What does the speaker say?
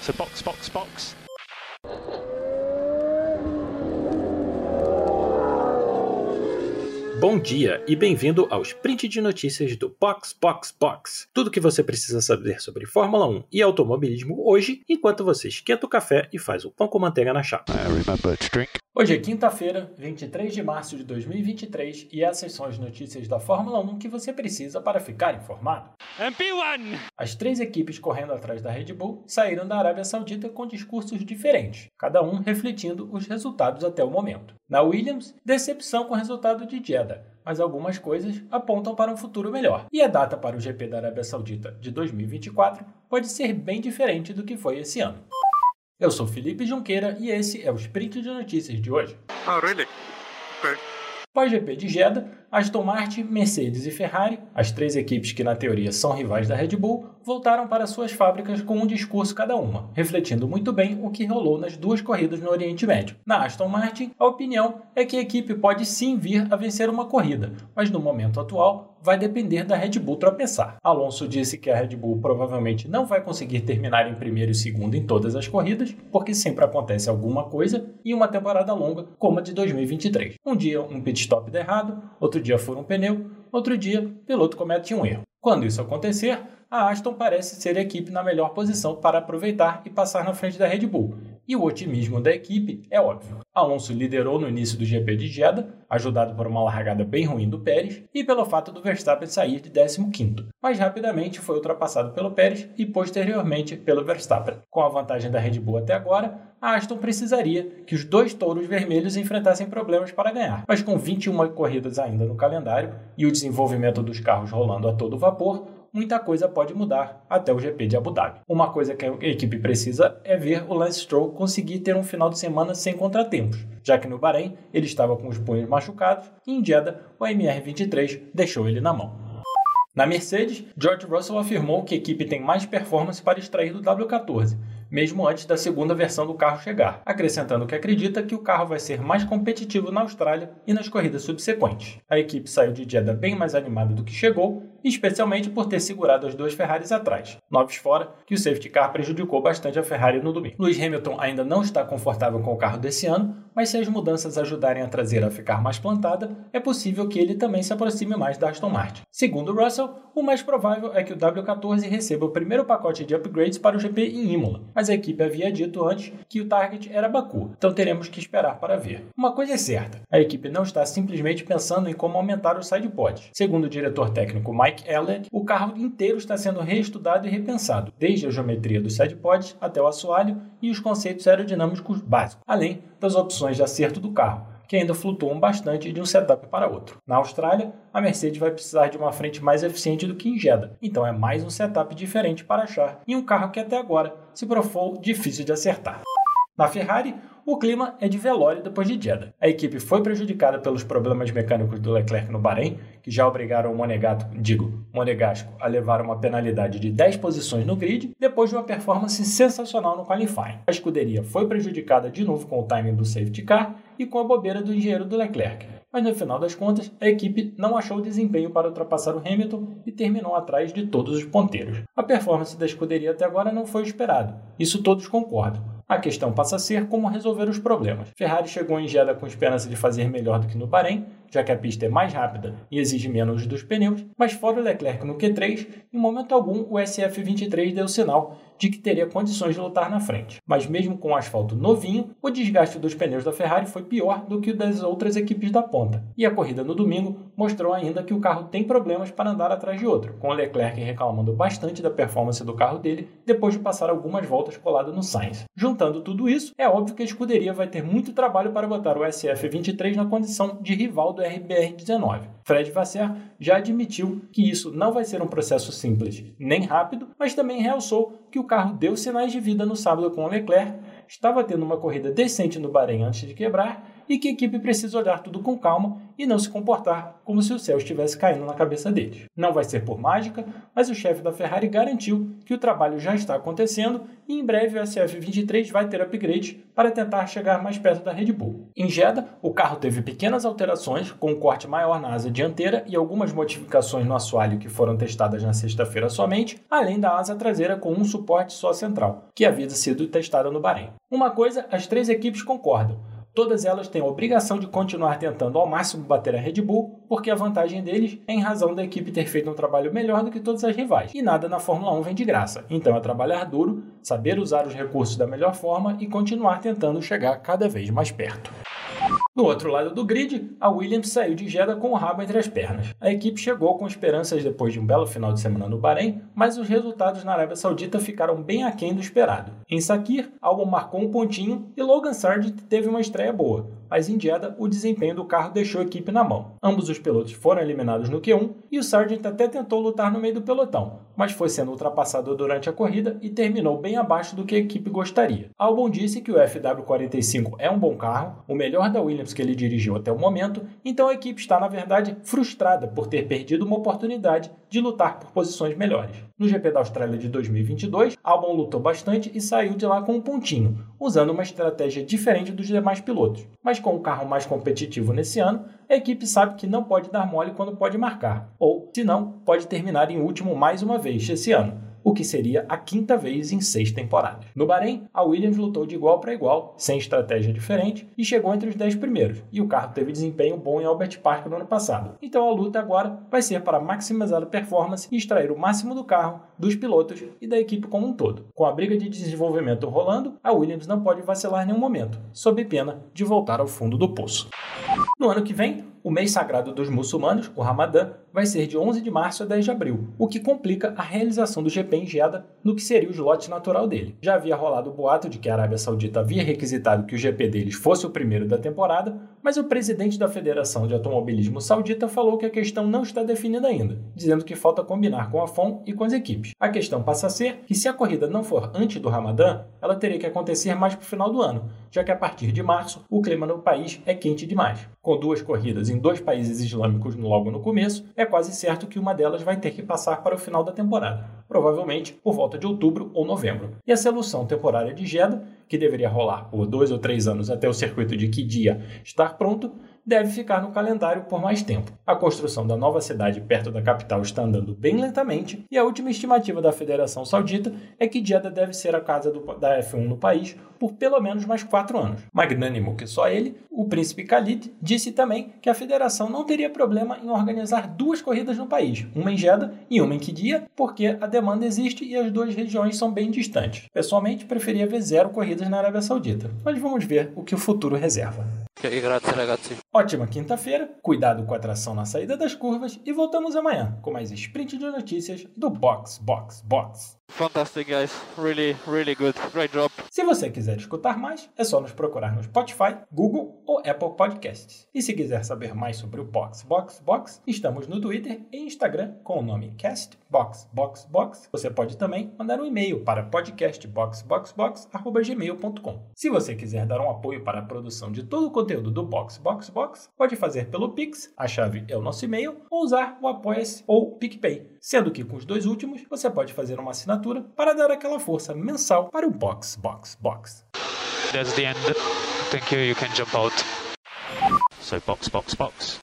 So box, box, box. Bom dia e bem-vindo ao sprint de notícias do Box Box Box. Tudo o que você precisa saber sobre Fórmula 1 e automobilismo hoje, enquanto você esquenta o café e faz o pão com manteiga na chapa. Hoje é quinta-feira, 23 de março de 2023, e essas são as notícias da Fórmula 1 que você precisa para ficar informado. MP1! As três equipes correndo atrás da Red Bull saíram da Arábia Saudita com discursos diferentes, cada um refletindo os resultados até o momento. Na Williams, decepção com o resultado de Jeddah, mas algumas coisas apontam para um futuro melhor. E a data para o GP da Arábia Saudita de 2024 pode ser bem diferente do que foi esse ano. Eu sou Felipe Junqueira e esse é o Sprint de Notícias de hoje. Oh, really? Pós-GP de Jeddah, Aston Martin, Mercedes e Ferrari, as três equipes que na teoria são rivais da Red Bull, voltaram para suas fábricas com um discurso cada uma, refletindo muito bem o que rolou nas duas corridas no Oriente Médio. Na Aston Martin, a opinião é que a equipe pode sim vir a vencer uma corrida, mas no momento atual vai depender da Red Bull tropeçar. Alonso disse que a Red Bull provavelmente não vai conseguir terminar em primeiro e segundo em todas as corridas, porque sempre acontece alguma coisa em uma temporada longa como a de 2023. Um dia um pit stop dá errado, outro dia fura um pneu, outro dia o piloto comete um erro. Quando isso acontecer, a Aston parece ser a equipe na melhor posição para aproveitar e passar na frente da Red Bull. E o otimismo da equipe é óbvio. Alonso liderou no início do GP de Jeddah, ajudado por uma largada bem ruim do Pérez e pelo fato do Verstappen sair de 15º, mas rapidamente foi ultrapassado pelo Pérez e posteriormente pelo Verstappen. Com a vantagem da Red Bull até agora, a Aston precisaria que os dois touros vermelhos enfrentassem problemas para ganhar, mas com 21 corridas ainda no calendário e o desenvolvimento dos carros rolando a todo vapor, muita coisa pode mudar até o GP de Abu Dhabi. Uma coisa que a equipe precisa é ver o Lance Stroll conseguir ter um final de semana sem contratempos, já que no Bahrein ele estava com os punhos machucados e em Jeddah o MR23 deixou ele na mão. Na Mercedes, George Russell afirmou que a equipe tem mais performance para extrair do W14, mesmo antes da segunda versão do carro chegar, acrescentando que acredita que o carro vai ser mais competitivo na Austrália e nas corridas subsequentes. A equipe saiu de Jeddah bem mais animada do que chegou, especialmente por ter segurado as duas Ferraris atrás, noves fora que o safety car prejudicou bastante a Ferrari no domingo. Lewis Hamilton ainda não está confortável com o carro desse ano, mas se as mudanças ajudarem a traseira a ficar mais plantada, é possível que ele também se aproxime mais da Aston Martin. Segundo Russell, o mais provável é que o W14 receba o primeiro pacote de upgrades para o GP em Imola, mas a equipe havia dito antes que o target era Baku, então teremos que esperar para ver. Uma coisa é certa, a equipe não está simplesmente pensando em como aumentar os sidepods. Segundo o diretor técnico Mike Elliott, o carro inteiro está sendo reestudado e repensado, desde a geometria dos sidepods até o assoalho e os conceitos aerodinâmicos básicos, além das opções de acerto do carro, que ainda flutuam bastante de um setup para outro. Na Austrália, a Mercedes vai precisar de uma frente mais eficiente do que em Jeddah, então é mais um setup diferente para achar em um carro que até agora se provou difícil de acertar. Na Ferrari, o clima é de velório depois de Jeddah. A equipe foi prejudicada pelos problemas mecânicos do Leclerc no Bahrein, que já obrigaram o Monegato, digo, Monegasco, a levar uma penalidade de 10 posições no grid, depois de uma performance sensacional no qualifying. A escuderia foi prejudicada de novo com o timing do safety car e com a bobeira do engenheiro do Leclerc. Mas no final das contas, a equipe não achou desempenho para ultrapassar o Hamilton e terminou atrás de todos os ponteiros. A performance da escuderia até agora não foi esperada, isso todos concordam. A questão passa a ser como resolver os problemas. Ferrari chegou em Jeddah com esperança de fazer melhor do que no Bahrein, já que a pista é mais rápida e exige menos dos pneus, mas fora o Leclerc no Q3, em momento algum o SF23 deu sinal de que teria condições de lutar na frente. Mas mesmo com o asfalto novinho, o desgaste dos pneus da Ferrari foi pior do que o das outras equipes da ponta. E a corrida no domingo mostrou ainda que o carro tem problemas para andar atrás de outro, com Leclerc reclamando bastante da performance do carro dele depois de passar algumas voltas colado no Sainz. Juntando tudo isso, é óbvio que a escuderia vai ter muito trabalho para botar o SF23 na condição de rival do RBR19. Fred Vasseur já admitiu que isso não vai ser um processo simples nem rápido, mas também realçou que o carro deu sinais de vida no sábado com o Leclerc, estava tendo uma corrida decente no Bahrein antes de quebrar e que a equipe precisa olhar tudo com calma e não se comportar como se o céu estivesse caindo na cabeça deles. Não vai ser por mágica, mas o chefe da Ferrari garantiu que o trabalho já está acontecendo e em breve o SF23 vai ter upgrade para tentar chegar mais perto da Red Bull. Em Jeddah, o carro teve pequenas alterações, com um corte maior na asa dianteira e algumas modificações no assoalho que foram testadas na sexta-feira somente, além da asa traseira com um suporte só central, que havia sido testada no Bahrein. Uma coisa, as três equipes concordam. Todas elas têm a obrigação de continuar tentando ao máximo bater a Red Bull, porque a vantagem deles é em razão da equipe ter feito um trabalho melhor do que todas as rivais. E nada na Fórmula 1 vem de graça. Então é trabalhar duro, saber usar os recursos da melhor forma e continuar tentando chegar cada vez mais perto. No outro lado do grid, a Williams saiu de Jeddah com o rabo entre as pernas. A equipe chegou com esperanças depois de um belo final de semana no Bahrein, mas os resultados na Arábia Saudita ficaram bem aquém do esperado. Em Sakir, Albon marcou um pontinho e Logan Sargent teve uma estreia boa, mas em Jeddah o desempenho do carro deixou a equipe na mão. Ambos os pilotos foram eliminados no Q1 e o Sargent até tentou lutar no meio do pelotão, mas foi sendo ultrapassado durante a corrida e terminou bem abaixo do que a equipe gostaria. Albon disse que o FW45 é um bom carro, o melhor da Williams que ele dirigiu até o momento, então a equipe está, na verdade, frustrada por ter perdido uma oportunidade de lutar por posições melhores. No GP da Austrália de 2022, Albon lutou bastante e saiu de lá com um pontinho, usando uma estratégia diferente dos demais pilotos. Mas com o carro mais competitivo nesse ano, a equipe sabe que não pode dar mole quando pode marcar, ou, se não, pode terminar em último mais uma vez esse ano o que seria a quinta vez em seis temporadas. No Bahrein, a Williams lutou de igual para igual, sem estratégia diferente, e chegou entre os dez primeiros, e o carro teve desempenho bom em Albert Park no ano passado. Então a luta agora vai ser para maximizar a performance e extrair o máximo do carro, dos pilotos e da equipe como um todo. Com a briga de desenvolvimento rolando, a Williams não pode vacilar nenhum momento, sob pena de voltar ao fundo do poço. No ano que vem, o mês sagrado dos muçulmanos, o Ramadã, vai ser de 11 de março a 10 de abril, o que complica a realização do GP em Jeddah no que seria o slot natural dele. Já havia rolado o boato de que a Arábia Saudita havia requisitado que o GP deles fosse o primeiro da temporada, mas o presidente da Federação de Automobilismo Saudita falou que a questão não está definida ainda, dizendo que falta combinar com a FOM e com as equipes. A questão passa a ser que se a corrida não for antes do Ramadã, ela teria que acontecer mais para o final do ano, já que a partir de março o clima no país é quente demais. Com duas corridas em dois países islâmicos logo no começo, é quase certo que uma delas vai ter que passar para o final da temporada, provavelmente por volta de outubro ou novembro. E a solução temporária de Jeddah, que deveria rolar por dois ou três anos até o circuito de Qiddiya estar pronto, deve ficar no calendário por mais tempo. A construção da nova cidade perto da capital está andando bem lentamente e a última estimativa da Federação Saudita é que Jeddah deve ser a casa do, da F1 no país por pelo menos mais quatro anos. Magnânimo que só ele, o príncipe Khalid disse também que a federação não teria problema em organizar duas corridas no país, uma em Jeddah e uma em Qiddiya, porque a demanda existe e as duas regiões são bem distantes. Pessoalmente, preferia ver zero corridas na Arábia Saudita, mas vamos ver o que o futuro reserva. Grazie ragazzi. Ótima quinta-feira, cuidado com a tração na saída das curvas e voltamos amanhã com mais sprint de notícias do Box Box Box. Fantastic guys, really, really good, great job. Se você quiser escutar mais, é só nos procurar no Spotify, Google ou Apple Podcasts. E se quiser saber mais sobre o Box Box Box, estamos no Twitter e Instagram com o nome Cast Box Box Box. Você pode também mandar um e-mail para podcastboxboxbox@gmail.com. Se você quiser dar um apoio para a produção de todo o conteúdo do Box Box Box, pode fazer pelo Pix, a chave é o nosso e-mail, ou usar o Apoia-se ou PicPay. Sendo que com os dois últimos, você pode fazer uma assinatura para dar aquela força mensal para o Box Box Box. That's the end. Thank you. You can jump out. So box, box, box.